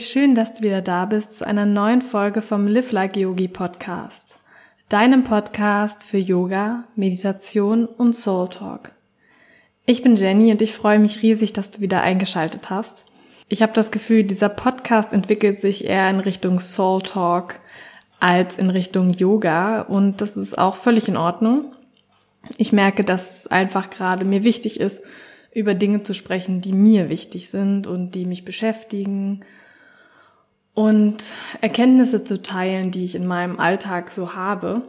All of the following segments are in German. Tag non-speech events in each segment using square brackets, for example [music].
Hey, schön, dass du wieder da bist zu einer neuen Folge vom Live Like Yogi Podcast. Deinem Podcast für Yoga, Meditation und Soul Talk. Ich bin Jenny und ich freue mich riesig, dass du wieder eingeschaltet hast. Ich habe das Gefühl, dieser Podcast entwickelt sich eher in Richtung Soul Talk als in Richtung Yoga und das ist auch völlig in Ordnung. Ich merke, dass es einfach gerade mir wichtig ist, über Dinge zu sprechen, die mir wichtig sind und die mich beschäftigen und Erkenntnisse zu teilen, die ich in meinem Alltag so habe.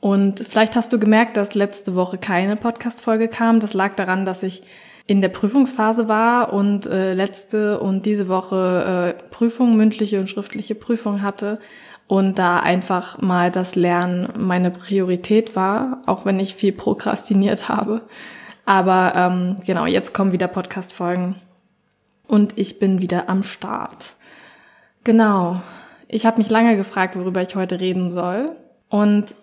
Und vielleicht hast du gemerkt, dass letzte Woche keine Podcast-Folge kam. Das lag daran, dass ich in der Prüfungsphase war und äh, letzte und diese Woche äh, Prüfung, mündliche und schriftliche Prüfung hatte und da einfach mal das Lernen meine Priorität war, auch wenn ich viel prokrastiniert habe. Aber ähm, genau, jetzt kommen wieder Podcast-Folgen und ich bin wieder am Start. Genau. Ich habe mich lange gefragt, worüber ich heute reden soll. Und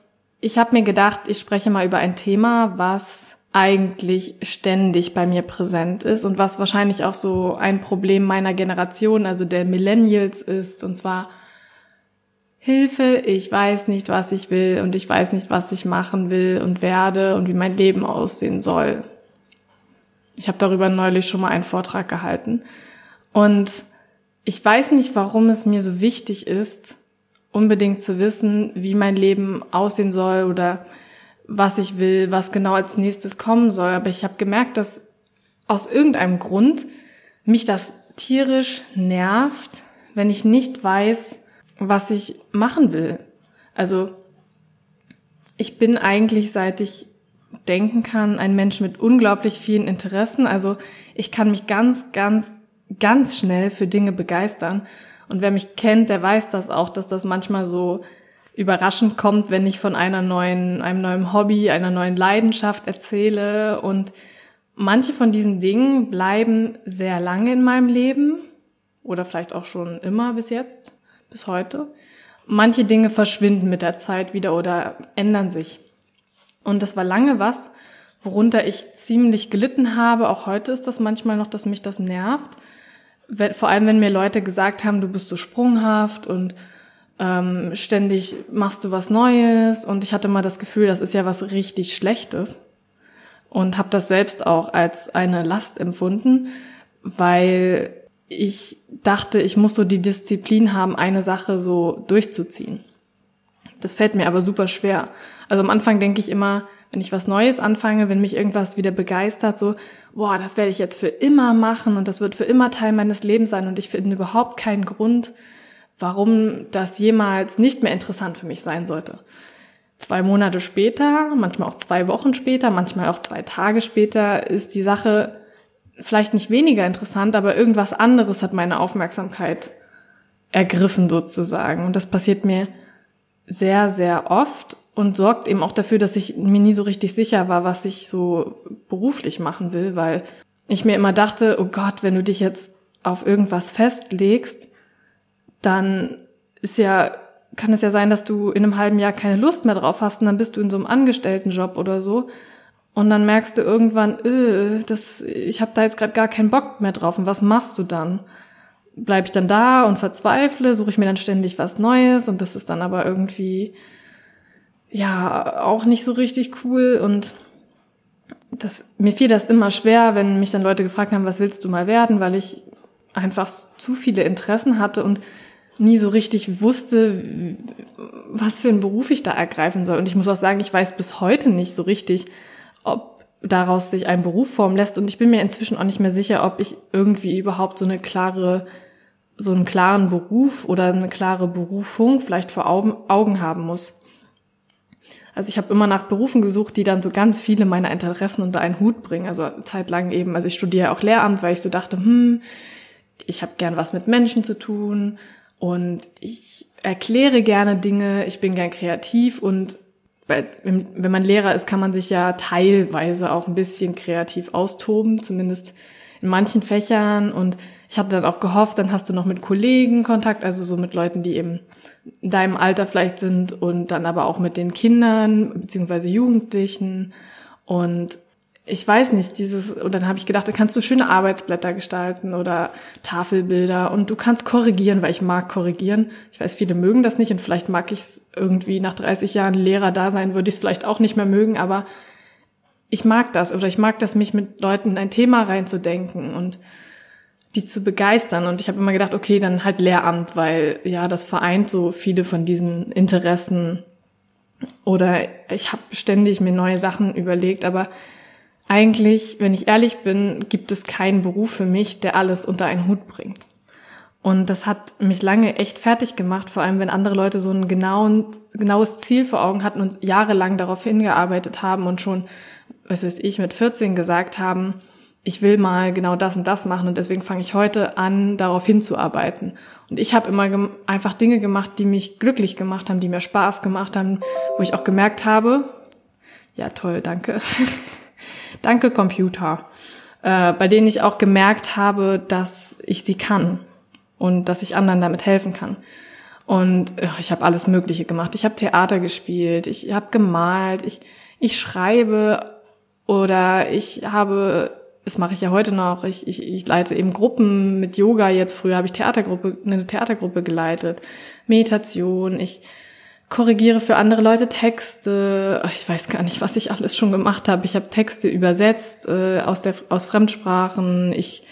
ich habe mir gedacht, ich spreche mal über ein Thema, was eigentlich ständig bei mir präsent ist und was wahrscheinlich auch so ein Problem meiner Generation, also der Millennials ist, und zwar Hilfe, ich weiß nicht, was ich will und ich weiß nicht, was ich machen will und werde und wie mein Leben aussehen soll. Ich habe darüber neulich schon mal einen Vortrag gehalten. Und ich weiß nicht, warum es mir so wichtig ist, unbedingt zu wissen, wie mein Leben aussehen soll oder was ich will, was genau als nächstes kommen soll. Aber ich habe gemerkt, dass aus irgendeinem Grund mich das tierisch nervt, wenn ich nicht weiß, was ich machen will. Also ich bin eigentlich, seit ich denken kann, ein Mensch mit unglaublich vielen Interessen. Also ich kann mich ganz, ganz ganz schnell für Dinge begeistern. Und wer mich kennt, der weiß das auch, dass das manchmal so überraschend kommt, wenn ich von einer neuen, einem neuen Hobby, einer neuen Leidenschaft erzähle. Und manche von diesen Dingen bleiben sehr lange in meinem Leben oder vielleicht auch schon immer bis jetzt, bis heute. Manche Dinge verschwinden mit der Zeit wieder oder ändern sich. Und das war lange was, worunter ich ziemlich gelitten habe. Auch heute ist das manchmal noch, dass mich das nervt wenn, vor allem wenn mir Leute gesagt haben, du bist so sprunghaft und ähm, ständig machst du was Neues und ich hatte mal das Gefühl, das ist ja was richtig Schlechtes und habe das selbst auch als eine Last empfunden, weil ich dachte, ich muss so die Disziplin haben, eine Sache so durchzuziehen. Das fällt mir aber super schwer. Also am Anfang denke ich immer, wenn ich was Neues anfange, wenn mich irgendwas wieder begeistert, so, boah, das werde ich jetzt für immer machen und das wird für immer Teil meines Lebens sein und ich finde überhaupt keinen Grund, warum das jemals nicht mehr interessant für mich sein sollte. Zwei Monate später, manchmal auch zwei Wochen später, manchmal auch zwei Tage später ist die Sache vielleicht nicht weniger interessant, aber irgendwas anderes hat meine Aufmerksamkeit ergriffen sozusagen. Und das passiert mir sehr, sehr oft und sorgt eben auch dafür, dass ich mir nie so richtig sicher war, was ich so beruflich machen will, weil ich mir immer dachte, oh Gott, wenn du dich jetzt auf irgendwas festlegst, dann ist ja, kann es ja sein, dass du in einem halben Jahr keine Lust mehr drauf hast und dann bist du in so einem Angestelltenjob oder so. Und dann merkst du irgendwann, öh, das, ich habe da jetzt gerade gar keinen Bock mehr drauf. Und was machst du dann? Bleib ich dann da und verzweifle, suche ich mir dann ständig was Neues? Und das ist dann aber irgendwie ja auch nicht so richtig cool und das, mir fiel das immer schwer, wenn mich dann Leute gefragt haben, was willst du mal werden, weil ich einfach zu viele Interessen hatte und nie so richtig wusste, was für einen Beruf ich da ergreifen soll. Und ich muss auch sagen, ich weiß bis heute nicht so richtig, ob daraus sich ein Beruf formen lässt. Und ich bin mir inzwischen auch nicht mehr sicher, ob ich irgendwie überhaupt so eine klare, so einen klaren Beruf oder eine klare Berufung vielleicht vor Augen, Augen haben muss. Also ich habe immer nach Berufen gesucht, die dann so ganz viele meiner Interessen unter einen Hut bringen. Also zeitlang eben, also ich studiere auch Lehramt, weil ich so dachte, hm, ich habe gern was mit Menschen zu tun und ich erkläre gerne Dinge, ich bin gern kreativ und wenn man Lehrer ist, kann man sich ja teilweise auch ein bisschen kreativ austoben, zumindest in manchen Fächern. Und ich hatte dann auch gehofft, dann hast du noch mit Kollegen Kontakt, also so mit Leuten, die eben in deinem Alter vielleicht sind und dann aber auch mit den Kindern beziehungsweise Jugendlichen. Und ich weiß nicht, dieses, und dann habe ich gedacht, da kannst du schöne Arbeitsblätter gestalten oder Tafelbilder und du kannst korrigieren, weil ich mag korrigieren. Ich weiß, viele mögen das nicht und vielleicht mag ich es irgendwie nach 30 Jahren Lehrer da sein, würde ich es vielleicht auch nicht mehr mögen, aber ich mag das oder ich mag das, mich mit Leuten in ein Thema reinzudenken und die zu begeistern. Und ich habe immer gedacht, okay, dann halt Lehramt, weil ja, das vereint so viele von diesen Interessen. Oder ich habe ständig mir neue Sachen überlegt, aber eigentlich, wenn ich ehrlich bin, gibt es keinen Beruf für mich, der alles unter einen Hut bringt. Und das hat mich lange echt fertig gemacht, vor allem wenn andere Leute so ein genauen, genaues Ziel vor Augen hatten und jahrelang darauf hingearbeitet haben und schon, was weiß ich, mit 14 gesagt haben, ich will mal genau das und das machen und deswegen fange ich heute an, darauf hinzuarbeiten. Und ich habe immer einfach Dinge gemacht, die mich glücklich gemacht haben, die mir Spaß gemacht haben, wo ich auch gemerkt habe, ja toll, danke. [laughs] Danke Computer, äh, bei denen ich auch gemerkt habe, dass ich sie kann und dass ich anderen damit helfen kann. Und äh, ich habe alles Mögliche gemacht. Ich habe Theater gespielt, ich habe gemalt, ich, ich schreibe oder ich habe, das mache ich ja heute noch, ich, ich, ich leite eben Gruppen mit Yoga jetzt. Früher habe ich Theatergruppe, eine Theatergruppe geleitet, Meditation, ich korrigiere für andere Leute Texte. Ich weiß gar nicht, was ich alles schon gemacht habe. Ich habe Texte übersetzt äh, aus, der, aus Fremdsprachen. Ich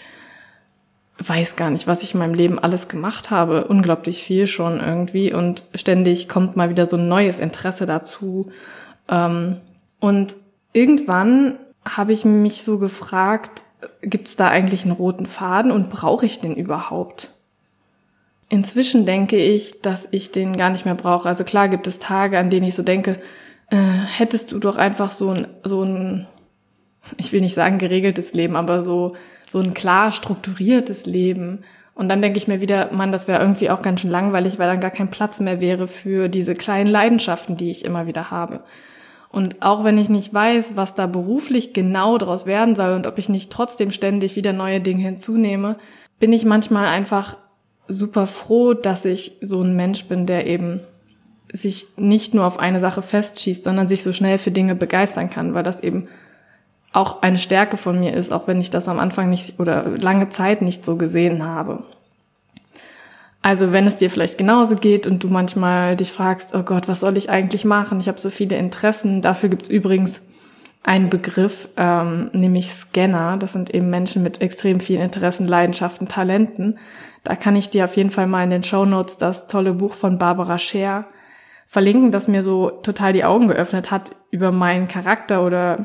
weiß gar nicht, was ich in meinem Leben alles gemacht habe. Unglaublich viel schon irgendwie. Und ständig kommt mal wieder so ein neues Interesse dazu. Ähm, und irgendwann habe ich mich so gefragt, gibt es da eigentlich einen roten Faden und brauche ich den überhaupt? Inzwischen denke ich, dass ich den gar nicht mehr brauche. Also klar gibt es Tage, an denen ich so denke, äh, hättest du doch einfach so ein, so ein, ich will nicht sagen geregeltes Leben, aber so, so ein klar strukturiertes Leben. Und dann denke ich mir wieder, Mann, das wäre irgendwie auch ganz schön langweilig, weil dann gar kein Platz mehr wäre für diese kleinen Leidenschaften, die ich immer wieder habe. Und auch wenn ich nicht weiß, was da beruflich genau daraus werden soll und ob ich nicht trotzdem ständig wieder neue Dinge hinzunehme, bin ich manchmal einfach super froh, dass ich so ein Mensch bin, der eben sich nicht nur auf eine Sache festschießt, sondern sich so schnell für Dinge begeistern kann, weil das eben auch eine Stärke von mir ist, auch wenn ich das am Anfang nicht oder lange Zeit nicht so gesehen habe. Also wenn es dir vielleicht genauso geht und du manchmal dich fragst, oh Gott, was soll ich eigentlich machen? Ich habe so viele Interessen. Dafür gibt's übrigens einen Begriff, ähm, nämlich Scanner. Das sind eben Menschen mit extrem vielen Interessen, Leidenschaften, Talenten. Da kann ich dir auf jeden Fall mal in den Show Notes das tolle Buch von Barbara Scher verlinken, das mir so total die Augen geöffnet hat über meinen Charakter oder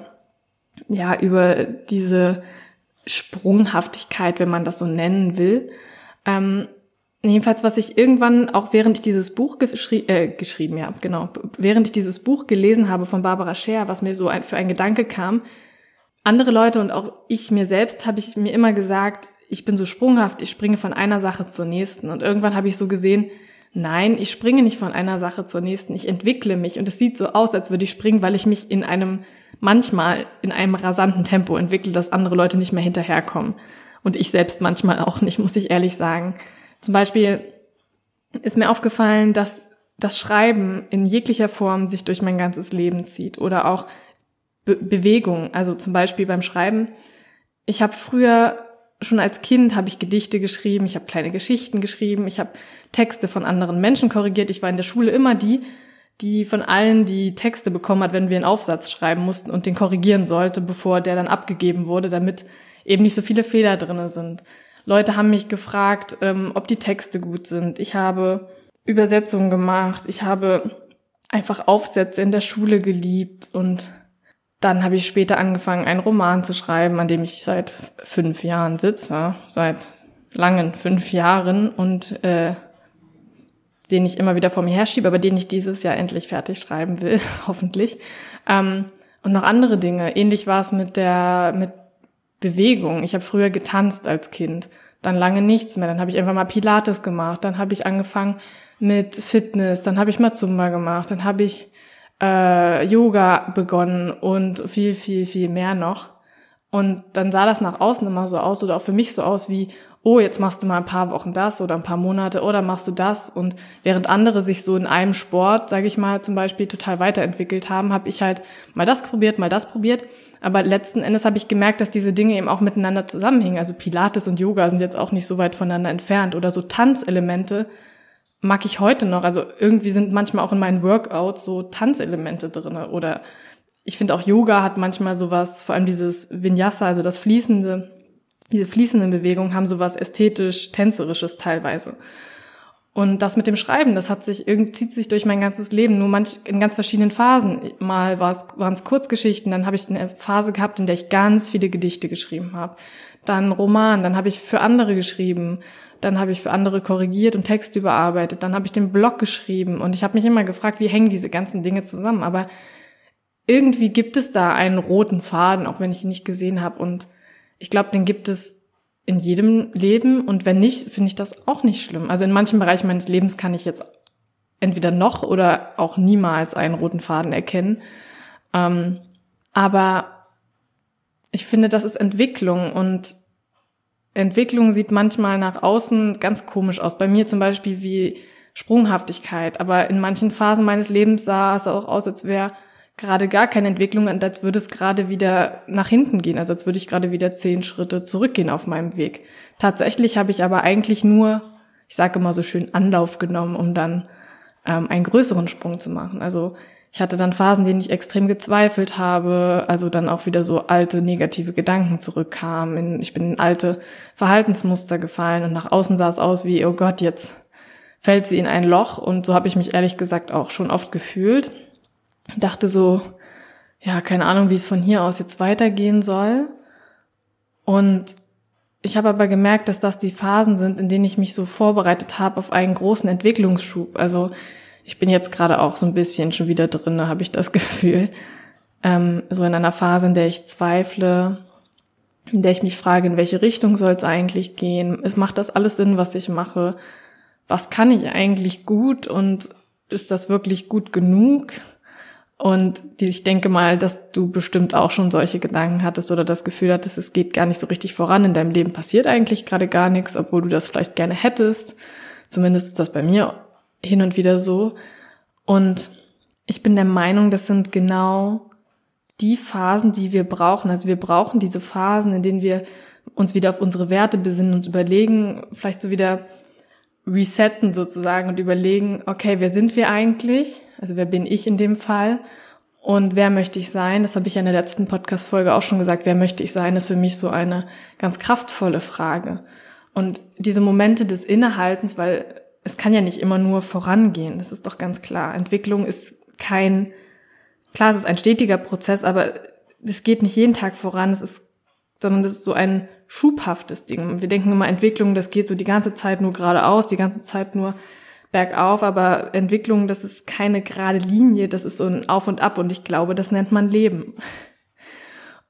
ja, über diese Sprunghaftigkeit, wenn man das so nennen will. Ähm, jedenfalls, was ich irgendwann, auch während ich dieses Buch geschri äh, geschrieben, ja, genau, während ich dieses Buch gelesen habe von Barbara Scher, was mir so ein, für ein Gedanke kam, andere Leute und auch ich mir selbst habe ich mir immer gesagt, ich bin so sprunghaft, ich springe von einer Sache zur nächsten. Und irgendwann habe ich so gesehen, nein, ich springe nicht von einer Sache zur nächsten, ich entwickle mich. Und es sieht so aus, als würde ich springen, weil ich mich in einem, manchmal in einem rasanten Tempo entwickle, dass andere Leute nicht mehr hinterherkommen. Und ich selbst manchmal auch nicht, muss ich ehrlich sagen. Zum Beispiel ist mir aufgefallen, dass das Schreiben in jeglicher Form sich durch mein ganzes Leben zieht oder auch Be Bewegung. Also zum Beispiel beim Schreiben. Ich habe früher schon als Kind habe ich Gedichte geschrieben, ich habe kleine Geschichten geschrieben, ich habe Texte von anderen Menschen korrigiert. Ich war in der Schule immer die, die von allen die Texte bekommen hat, wenn wir einen Aufsatz schreiben mussten und den korrigieren sollte, bevor der dann abgegeben wurde, damit eben nicht so viele Fehler drinne sind. Leute haben mich gefragt, ähm, ob die Texte gut sind. Ich habe Übersetzungen gemacht. Ich habe einfach Aufsätze in der Schule geliebt und dann habe ich später angefangen, einen Roman zu schreiben, an dem ich seit fünf Jahren sitze, seit langen fünf Jahren und äh, den ich immer wieder vor mir herschiebe, aber den ich dieses Jahr endlich fertig schreiben will, [laughs] hoffentlich. Ähm, und noch andere Dinge. Ähnlich war es mit der mit Bewegung. Ich habe früher getanzt als Kind, dann lange nichts mehr. Dann habe ich einfach mal Pilates gemacht, dann habe ich angefangen mit Fitness, dann habe ich mal Zumba gemacht, dann habe ich äh, Yoga begonnen und viel, viel, viel mehr noch. Und dann sah das nach außen immer so aus oder auch für mich so aus wie, oh, jetzt machst du mal ein paar Wochen das oder ein paar Monate oder machst du das. Und während andere sich so in einem Sport, sage ich mal, zum Beispiel total weiterentwickelt haben, habe ich halt mal das probiert, mal das probiert. Aber letzten Endes habe ich gemerkt, dass diese Dinge eben auch miteinander zusammenhängen. Also Pilates und Yoga sind jetzt auch nicht so weit voneinander entfernt oder so Tanzelemente mag ich heute noch. Also irgendwie sind manchmal auch in meinen Workouts so Tanzelemente drinne oder ich finde auch Yoga hat manchmal sowas, vor allem dieses Vinyasa, also das fließende diese fließenden Bewegungen haben sowas ästhetisch tänzerisches teilweise. Und das mit dem Schreiben, das hat sich irgendwie zieht sich durch mein ganzes Leben, nur manch in ganz verschiedenen Phasen. Mal waren es Kurzgeschichten, dann habe ich eine Phase gehabt, in der ich ganz viele Gedichte geschrieben habe. Dann Roman, dann habe ich für andere geschrieben, dann habe ich für andere korrigiert und Text überarbeitet, dann habe ich den Blog geschrieben und ich habe mich immer gefragt, wie hängen diese ganzen Dinge zusammen. Aber irgendwie gibt es da einen roten Faden, auch wenn ich ihn nicht gesehen habe und ich glaube, den gibt es in jedem Leben und wenn nicht, finde ich das auch nicht schlimm. Also in manchen Bereichen meines Lebens kann ich jetzt entweder noch oder auch niemals einen roten Faden erkennen. Ähm, aber ich finde, das ist Entwicklung und Entwicklung sieht manchmal nach außen ganz komisch aus. Bei mir zum Beispiel wie Sprunghaftigkeit, aber in manchen Phasen meines Lebens sah es auch aus, als wäre gerade gar keine Entwicklung und als würde es gerade wieder nach hinten gehen, also als würde ich gerade wieder zehn Schritte zurückgehen auf meinem Weg. Tatsächlich habe ich aber eigentlich nur, ich sage immer so schön, Anlauf genommen, um dann ähm, einen größeren Sprung zu machen. Also ich hatte dann Phasen, denen ich extrem gezweifelt habe, also dann auch wieder so alte negative Gedanken zurückkamen. Ich bin in alte Verhaltensmuster gefallen und nach außen sah es aus wie, oh Gott, jetzt fällt sie in ein Loch und so habe ich mich ehrlich gesagt auch schon oft gefühlt dachte so, ja, keine Ahnung, wie es von hier aus jetzt weitergehen soll. Und ich habe aber gemerkt, dass das die Phasen sind, in denen ich mich so vorbereitet habe auf einen großen Entwicklungsschub. Also ich bin jetzt gerade auch so ein bisschen schon wieder drin, habe ich das [laughs] Gefühl. Ähm, so in einer Phase, in der ich zweifle, in der ich mich frage, in welche Richtung soll es eigentlich gehen? Es macht das alles Sinn, was ich mache? Was kann ich eigentlich gut und ist das wirklich gut genug? Und die, ich denke mal, dass du bestimmt auch schon solche Gedanken hattest oder das Gefühl hattest, es geht gar nicht so richtig voran. In deinem Leben passiert eigentlich gerade gar nichts, obwohl du das vielleicht gerne hättest. Zumindest ist das bei mir hin und wieder so. Und ich bin der Meinung, das sind genau die Phasen, die wir brauchen. Also wir brauchen diese Phasen, in denen wir uns wieder auf unsere Werte besinnen, uns überlegen, vielleicht so wieder resetten sozusagen und überlegen, okay, wer sind wir eigentlich? Also wer bin ich in dem Fall? Und wer möchte ich sein? Das habe ich ja in der letzten Podcast-Folge auch schon gesagt. Wer möchte ich sein, ist für mich so eine ganz kraftvolle Frage. Und diese Momente des Innehaltens, weil es kann ja nicht immer nur vorangehen. Das ist doch ganz klar. Entwicklung ist kein, klar, es ist ein stetiger Prozess, aber es geht nicht jeden Tag voran. Es ist, sondern das ist so ein schubhaftes Ding. Wir denken immer, Entwicklung, das geht so die ganze Zeit nur geradeaus, die ganze Zeit nur bergauf, aber Entwicklung, das ist keine gerade Linie, das ist so ein Auf und Ab und ich glaube, das nennt man Leben.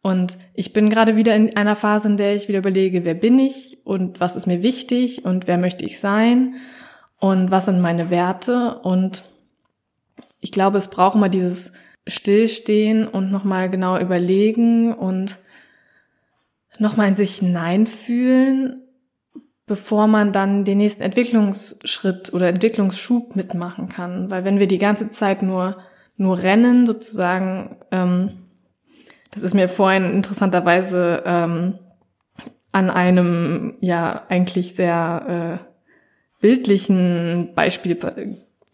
Und ich bin gerade wieder in einer Phase, in der ich wieder überlege, wer bin ich und was ist mir wichtig und wer möchte ich sein und was sind meine Werte und ich glaube, es braucht mal dieses Stillstehen und nochmal genau überlegen und nochmal in sich hineinfühlen, bevor man dann den nächsten Entwicklungsschritt oder Entwicklungsschub mitmachen kann. Weil wenn wir die ganze Zeit nur, nur rennen, sozusagen, ähm, das ist mir vorhin interessanterweise ähm, an einem ja eigentlich sehr äh, bildlichen Beispiel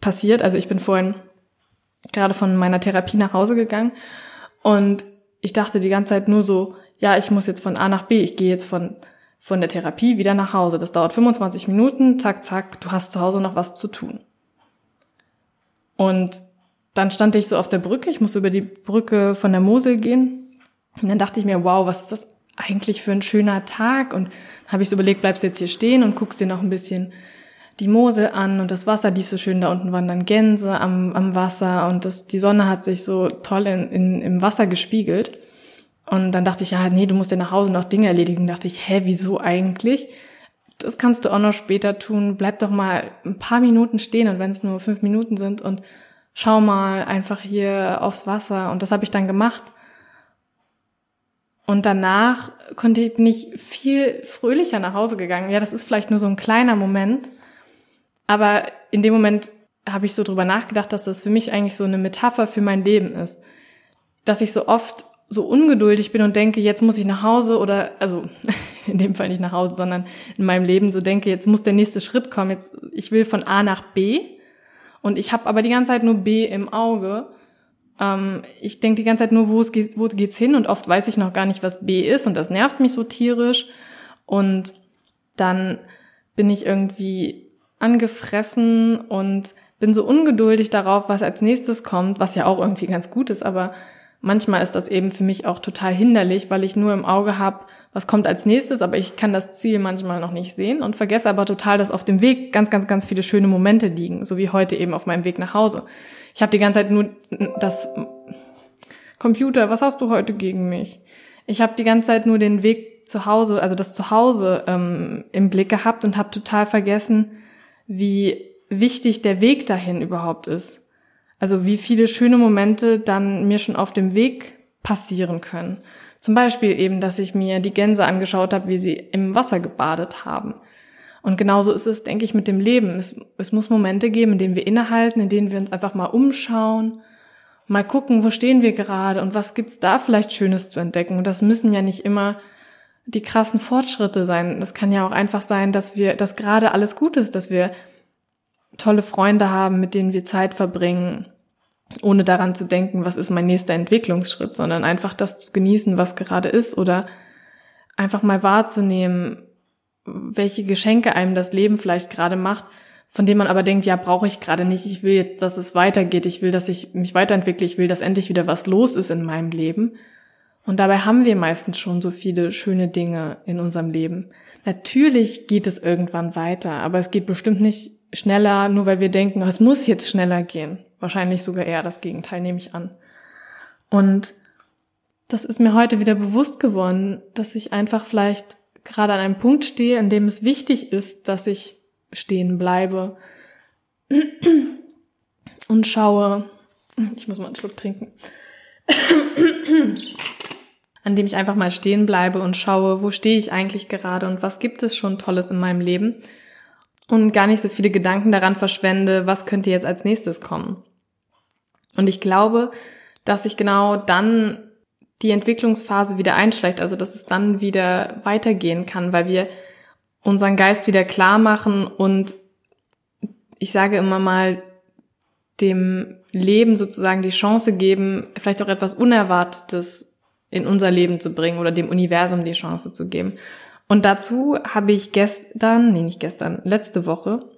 passiert. Also ich bin vorhin gerade von meiner Therapie nach Hause gegangen und ich dachte die ganze Zeit nur so, ja, ich muss jetzt von A nach B, ich gehe jetzt von, von der Therapie wieder nach Hause. Das dauert 25 Minuten, zack, zack, du hast zu Hause noch was zu tun. Und dann stand ich so auf der Brücke, ich muss über die Brücke von der Mosel gehen. Und dann dachte ich mir, wow, was ist das eigentlich für ein schöner Tag? Und habe ich so überlegt, bleibst du jetzt hier stehen und guckst dir noch ein bisschen die Mosel an und das Wasser lief so schön, da unten waren dann Gänse am, am Wasser und das, die Sonne hat sich so toll in, in, im Wasser gespiegelt. Und dann dachte ich, ja, nee, du musst ja nach Hause noch Dinge erledigen. dachte ich, hä, wieso eigentlich? Das kannst du auch noch später tun. Bleib doch mal ein paar Minuten stehen und wenn es nur fünf Minuten sind und schau mal einfach hier aufs Wasser. Und das habe ich dann gemacht. Und danach konnte ich, bin ich viel fröhlicher nach Hause gegangen. Ja, das ist vielleicht nur so ein kleiner Moment. Aber in dem Moment habe ich so drüber nachgedacht, dass das für mich eigentlich so eine Metapher für mein Leben ist. Dass ich so oft so ungeduldig bin und denke, jetzt muss ich nach Hause oder, also [laughs] in dem Fall nicht nach Hause, sondern in meinem Leben so denke, jetzt muss der nächste Schritt kommen. Jetzt, ich will von A nach B und ich habe aber die ganze Zeit nur B im Auge. Ähm, ich denke die ganze Zeit nur, wo es geht, wo geht's hin und oft weiß ich noch gar nicht, was B ist und das nervt mich so tierisch. Und dann bin ich irgendwie angefressen und bin so ungeduldig darauf, was als nächstes kommt, was ja auch irgendwie ganz gut ist, aber manchmal ist das eben für mich auch total hinderlich, weil ich nur im Auge habe, was kommt als nächstes, aber ich kann das Ziel manchmal noch nicht sehen und vergesse aber total, dass auf dem Weg ganz, ganz, ganz viele schöne Momente liegen, so wie heute eben auf meinem Weg nach Hause. Ich habe die ganze Zeit nur das Computer, was hast du heute gegen mich? Ich habe die ganze Zeit nur den Weg zu Hause, also das Zuhause ähm, im Blick gehabt und habe total vergessen, wie wichtig der Weg dahin überhaupt ist. Also wie viele schöne Momente dann mir schon auf dem Weg passieren können. Zum Beispiel eben, dass ich mir die Gänse angeschaut habe, wie sie im Wasser gebadet haben. Und genauso ist es, denke ich, mit dem Leben. Es, es muss Momente geben, in denen wir innehalten, in denen wir uns einfach mal umschauen, mal gucken, wo stehen wir gerade und was gibt's da vielleicht Schönes zu entdecken. Und das müssen ja nicht immer die krassen Fortschritte sein. Das kann ja auch einfach sein, dass wir, dass gerade alles gut ist, dass wir tolle Freunde haben, mit denen wir Zeit verbringen, ohne daran zu denken, was ist mein nächster Entwicklungsschritt, sondern einfach das zu genießen, was gerade ist oder einfach mal wahrzunehmen, welche Geschenke einem das Leben vielleicht gerade macht, von dem man aber denkt, ja, brauche ich gerade nicht, ich will jetzt, dass es weitergeht, ich will, dass ich mich weiterentwickle, ich will, dass endlich wieder was los ist in meinem Leben. Und dabei haben wir meistens schon so viele schöne Dinge in unserem Leben. Natürlich geht es irgendwann weiter, aber es geht bestimmt nicht schneller, nur weil wir denken, es muss jetzt schneller gehen. Wahrscheinlich sogar eher das Gegenteil, nehme ich an. Und das ist mir heute wieder bewusst geworden, dass ich einfach vielleicht gerade an einem Punkt stehe, in dem es wichtig ist, dass ich stehen bleibe [clears throat] und schaue. Ich muss mal einen Schluck trinken. [clears throat] an dem ich einfach mal stehen bleibe und schaue, wo stehe ich eigentlich gerade und was gibt es schon Tolles in meinem Leben und gar nicht so viele Gedanken daran verschwende, was könnte jetzt als nächstes kommen. Und ich glaube, dass sich genau dann die Entwicklungsphase wieder einschleicht, also dass es dann wieder weitergehen kann, weil wir unseren Geist wieder klar machen und ich sage immer mal, dem Leben sozusagen die Chance geben, vielleicht auch etwas Unerwartetes in unser Leben zu bringen oder dem Universum die Chance zu geben. Und dazu habe ich gestern, nee, nicht gestern, letzte Woche,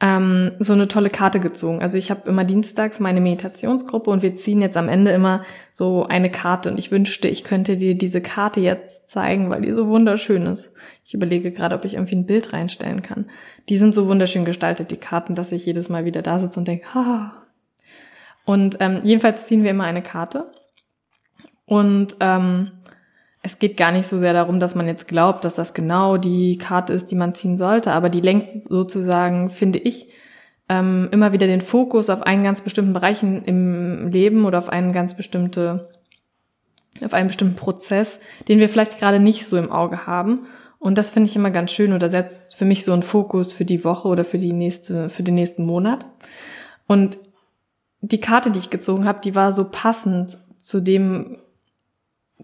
ähm, so eine tolle Karte gezogen. Also ich habe immer dienstags meine Meditationsgruppe und wir ziehen jetzt am Ende immer so eine Karte. Und ich wünschte, ich könnte dir diese Karte jetzt zeigen, weil die so wunderschön ist. Ich überlege gerade, ob ich irgendwie ein Bild reinstellen kann. Die sind so wunderschön gestaltet, die Karten, dass ich jedes Mal wieder da sitze und denke, ha. Und ähm, jedenfalls ziehen wir immer eine Karte. Und ähm, es geht gar nicht so sehr darum, dass man jetzt glaubt, dass das genau die Karte ist, die man ziehen sollte, aber die lenkt sozusagen, finde ich, ähm, immer wieder den Fokus auf einen ganz bestimmten Bereich im Leben oder auf einen ganz bestimmte, auf einen bestimmten Prozess, den wir vielleicht gerade nicht so im Auge haben. Und das finde ich immer ganz schön oder setzt für mich so einen Fokus für die Woche oder für die nächste, für den nächsten Monat. Und die Karte, die ich gezogen habe, die war so passend zu dem,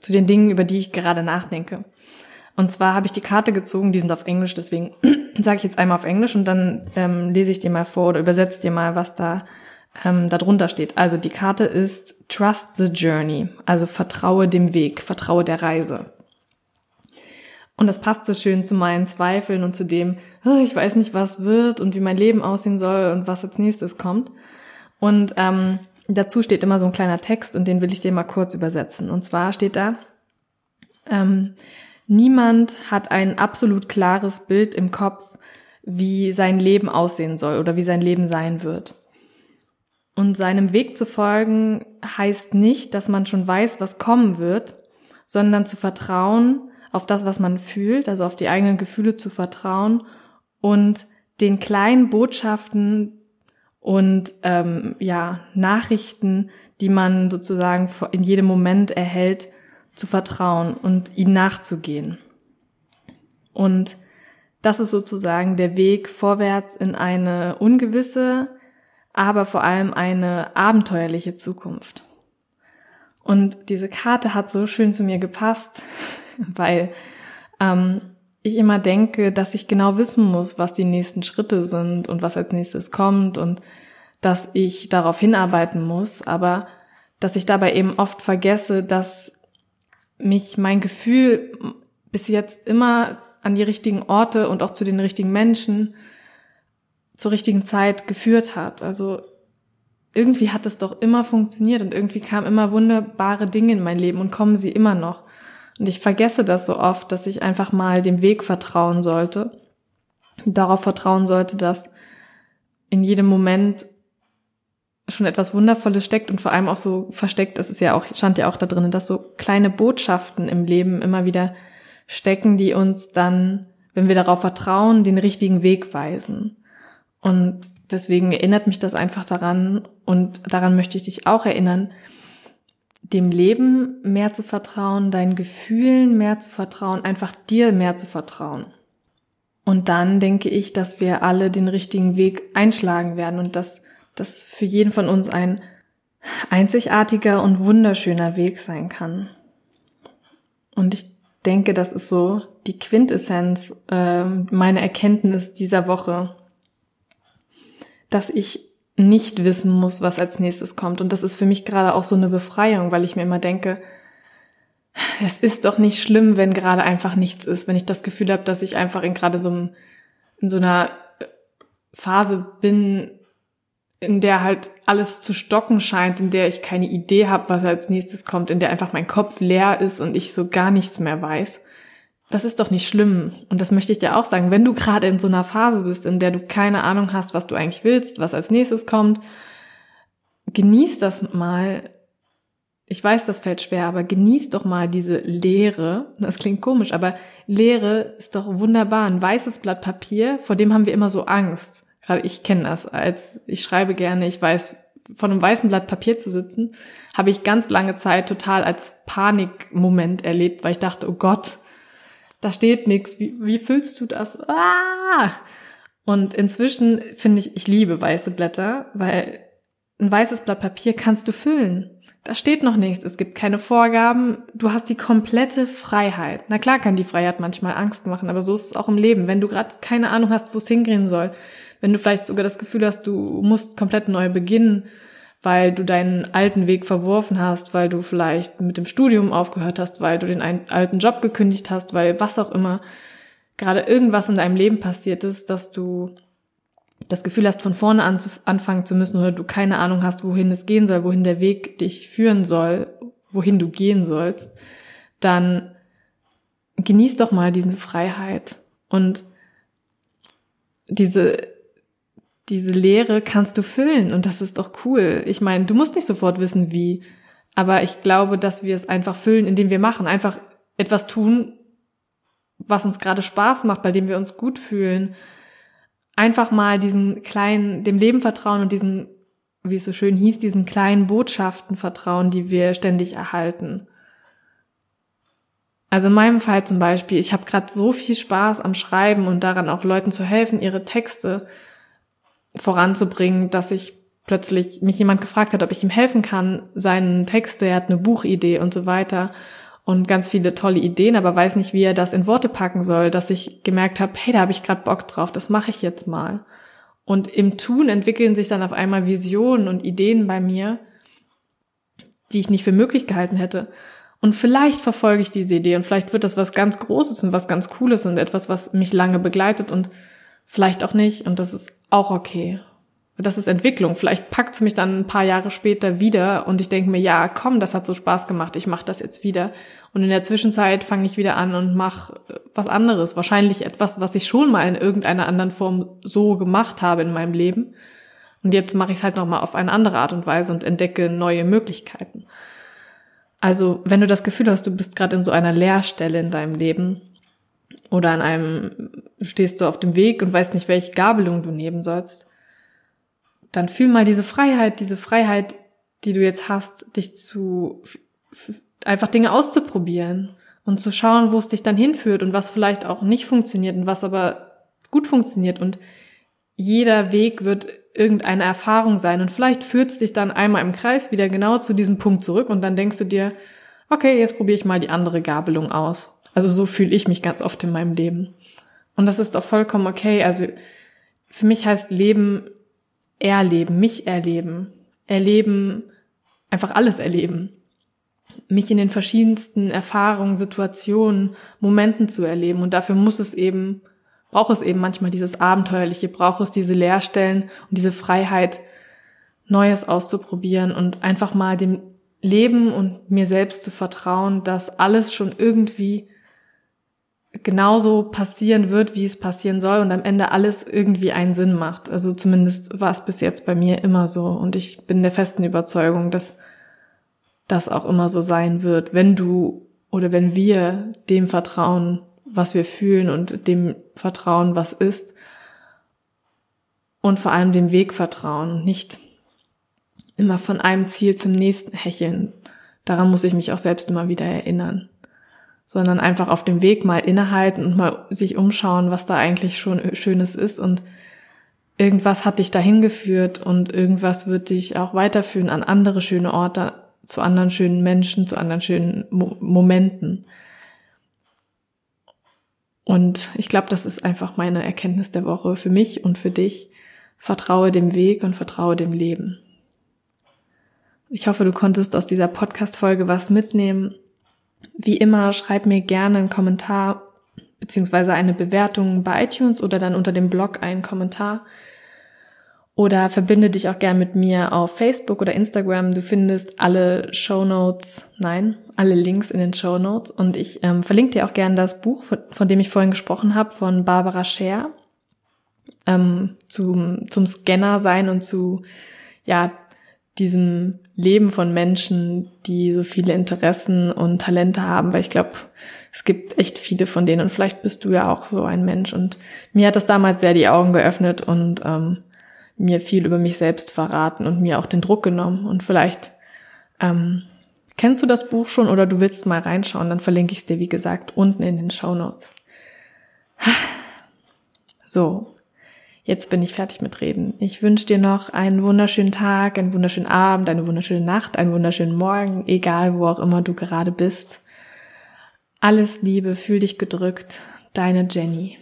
zu den Dingen, über die ich gerade nachdenke. Und zwar habe ich die Karte gezogen, die sind auf Englisch, deswegen [clears throat] sage ich jetzt einmal auf Englisch und dann ähm, lese ich dir mal vor oder übersetze dir mal, was da ähm, darunter steht. Also die Karte ist Trust the Journey, also vertraue dem Weg, vertraue der Reise. Und das passt so schön zu meinen Zweifeln und zu dem, oh, ich weiß nicht, was wird und wie mein Leben aussehen soll und was als nächstes kommt. Und ähm, dazu steht immer so ein kleiner Text und den will ich dir mal kurz übersetzen. Und zwar steht da, ähm, niemand hat ein absolut klares Bild im Kopf, wie sein Leben aussehen soll oder wie sein Leben sein wird. Und seinem Weg zu folgen heißt nicht, dass man schon weiß, was kommen wird, sondern zu vertrauen auf das, was man fühlt, also auf die eigenen Gefühle zu vertrauen und den kleinen Botschaften und ähm, ja Nachrichten, die man sozusagen in jedem Moment erhält, zu vertrauen und ihnen nachzugehen. Und das ist sozusagen der Weg vorwärts in eine ungewisse, aber vor allem eine abenteuerliche Zukunft. Und diese Karte hat so schön zu mir gepasst, [laughs] weil ähm, ich immer denke, dass ich genau wissen muss, was die nächsten Schritte sind und was als nächstes kommt und dass ich darauf hinarbeiten muss, aber dass ich dabei eben oft vergesse, dass mich mein Gefühl bis jetzt immer an die richtigen Orte und auch zu den richtigen Menschen zur richtigen Zeit geführt hat. Also irgendwie hat es doch immer funktioniert und irgendwie kamen immer wunderbare Dinge in mein Leben und kommen sie immer noch. Und ich vergesse das so oft, dass ich einfach mal dem Weg vertrauen sollte, darauf vertrauen sollte, dass in jedem Moment schon etwas Wundervolles steckt und vor allem auch so versteckt, das ist ja auch, stand ja auch da drin, dass so kleine Botschaften im Leben immer wieder stecken, die uns dann, wenn wir darauf vertrauen, den richtigen Weg weisen. Und deswegen erinnert mich das einfach daran und daran möchte ich dich auch erinnern, dem Leben mehr zu vertrauen, deinen Gefühlen mehr zu vertrauen, einfach dir mehr zu vertrauen. Und dann denke ich, dass wir alle den richtigen Weg einschlagen werden und dass das für jeden von uns ein einzigartiger und wunderschöner Weg sein kann. Und ich denke, das ist so die Quintessenz, äh, meine Erkenntnis dieser Woche, dass ich nicht wissen muss, was als nächstes kommt. Und das ist für mich gerade auch so eine Befreiung, weil ich mir immer denke, es ist doch nicht schlimm, wenn gerade einfach nichts ist, wenn ich das Gefühl habe, dass ich einfach in gerade so, in so einer Phase bin, in der halt alles zu stocken scheint, in der ich keine Idee habe, was als nächstes kommt, in der einfach mein Kopf leer ist und ich so gar nichts mehr weiß. Das ist doch nicht schlimm. Und das möchte ich dir auch sagen. Wenn du gerade in so einer Phase bist, in der du keine Ahnung hast, was du eigentlich willst, was als nächstes kommt, genieß das mal. Ich weiß, das fällt schwer, aber genieß doch mal diese Leere. Das klingt komisch, aber Leere ist doch wunderbar. Ein weißes Blatt Papier, vor dem haben wir immer so Angst gerade ich kenne das, als ich schreibe gerne, ich weiß, von einem weißen Blatt Papier zu sitzen, habe ich ganz lange Zeit total als Panikmoment erlebt, weil ich dachte, oh Gott, da steht nichts, wie, wie füllst du das? Ah! Und inzwischen finde ich, ich liebe weiße Blätter, weil ein weißes Blatt Papier kannst du füllen. Da steht noch nichts, es gibt keine Vorgaben, du hast die komplette Freiheit. Na klar kann die Freiheit manchmal Angst machen, aber so ist es auch im Leben. Wenn du gerade keine Ahnung hast, wo es hingehen soll, wenn du vielleicht sogar das Gefühl hast, du musst komplett neu beginnen, weil du deinen alten Weg verworfen hast, weil du vielleicht mit dem Studium aufgehört hast, weil du den alten Job gekündigt hast, weil was auch immer gerade irgendwas in deinem Leben passiert ist, dass du das Gefühl hast, von vorne an zu, anfangen zu müssen oder du keine Ahnung hast, wohin es gehen soll, wohin der Weg dich führen soll, wohin du gehen sollst, dann genieß doch mal diese Freiheit und diese diese Leere kannst du füllen und das ist doch cool. Ich meine, du musst nicht sofort wissen, wie, aber ich glaube, dass wir es einfach füllen, indem wir machen, einfach etwas tun, was uns gerade Spaß macht, bei dem wir uns gut fühlen. Einfach mal diesen kleinen, dem Leben vertrauen und diesen, wie es so schön hieß, diesen kleinen Botschaften vertrauen, die wir ständig erhalten. Also in meinem Fall zum Beispiel, ich habe gerade so viel Spaß am Schreiben und daran auch Leuten zu helfen, ihre Texte voranzubringen, dass ich plötzlich mich jemand gefragt hat, ob ich ihm helfen kann, seinen Text, er hat eine Buchidee und so weiter und ganz viele tolle Ideen, aber weiß nicht, wie er das in Worte packen soll, dass ich gemerkt habe, hey, da habe ich gerade Bock drauf, das mache ich jetzt mal. Und im Tun entwickeln sich dann auf einmal Visionen und Ideen bei mir, die ich nicht für möglich gehalten hätte. Und vielleicht verfolge ich diese Idee und vielleicht wird das was ganz Großes und was ganz Cooles und etwas, was mich lange begleitet und vielleicht auch nicht. Und das ist auch okay. Das ist Entwicklung. Vielleicht packt es mich dann ein paar Jahre später wieder und ich denke mir, ja, komm, das hat so Spaß gemacht, ich mache das jetzt wieder. Und in der Zwischenzeit fange ich wieder an und mache äh, was anderes. Wahrscheinlich etwas, was ich schon mal in irgendeiner anderen Form so gemacht habe in meinem Leben. Und jetzt mache ich es halt nochmal auf eine andere Art und Weise und entdecke neue Möglichkeiten. Also, wenn du das Gefühl hast, du bist gerade in so einer Leerstelle in deinem Leben, oder an einem stehst du auf dem Weg und weißt nicht, welche Gabelung du nehmen sollst, dann fühl mal diese Freiheit, diese Freiheit, die du jetzt hast, dich zu einfach Dinge auszuprobieren und zu schauen, wo es dich dann hinführt und was vielleicht auch nicht funktioniert und was aber gut funktioniert. Und jeder Weg wird irgendeine Erfahrung sein und vielleicht führt es dich dann einmal im Kreis wieder genau zu diesem Punkt zurück und dann denkst du dir, okay, jetzt probiere ich mal die andere Gabelung aus. Also so fühle ich mich ganz oft in meinem Leben. Und das ist doch vollkommen okay. Also für mich heißt Leben erleben, mich erleben, erleben, einfach alles erleben mich in den verschiedensten Erfahrungen, Situationen, Momenten zu erleben. Und dafür muss es eben, braucht es eben manchmal dieses Abenteuerliche, braucht es diese Leerstellen und diese Freiheit, Neues auszuprobieren und einfach mal dem Leben und mir selbst zu vertrauen, dass alles schon irgendwie genauso passieren wird, wie es passieren soll und am Ende alles irgendwie einen Sinn macht. Also zumindest war es bis jetzt bei mir immer so und ich bin der festen Überzeugung, dass das auch immer so sein wird, wenn du oder wenn wir dem vertrauen, was wir fühlen und dem vertrauen, was ist und vor allem dem Weg vertrauen, nicht immer von einem Ziel zum nächsten hecheln. Daran muss ich mich auch selbst immer wieder erinnern, sondern einfach auf dem Weg mal innehalten und mal sich umschauen, was da eigentlich schon Schönes ist und irgendwas hat dich dahin geführt und irgendwas wird dich auch weiterführen an andere schöne Orte, zu anderen schönen Menschen, zu anderen schönen Mo Momenten. Und ich glaube, das ist einfach meine Erkenntnis der Woche für mich und für dich. Vertraue dem Weg und vertraue dem Leben. Ich hoffe, du konntest aus dieser Podcast-Folge was mitnehmen. Wie immer, schreib mir gerne einen Kommentar beziehungsweise eine Bewertung bei iTunes oder dann unter dem Blog einen Kommentar. Oder verbinde dich auch gern mit mir auf Facebook oder Instagram. Du findest alle Show Notes, nein, alle Links in den Show Notes. Und ich ähm, verlinke dir auch gern das Buch, von, von dem ich vorhin gesprochen habe, von Barbara Scher. Ähm, zum, zum Scanner sein und zu, ja, diesem Leben von Menschen, die so viele Interessen und Talente haben, weil ich glaube, es gibt echt viele von denen und vielleicht bist du ja auch so ein Mensch und mir hat das damals sehr die Augen geöffnet und ähm, mir viel über mich selbst verraten und mir auch den Druck genommen. Und vielleicht ähm, kennst du das Buch schon oder du willst mal reinschauen, dann verlinke ich es dir, wie gesagt, unten in den Show Notes. So, jetzt bin ich fertig mit Reden. Ich wünsche dir noch einen wunderschönen Tag, einen wunderschönen Abend, eine wunderschöne Nacht, einen wunderschönen Morgen, egal wo auch immer du gerade bist. Alles Liebe, fühl dich gedrückt, deine Jenny.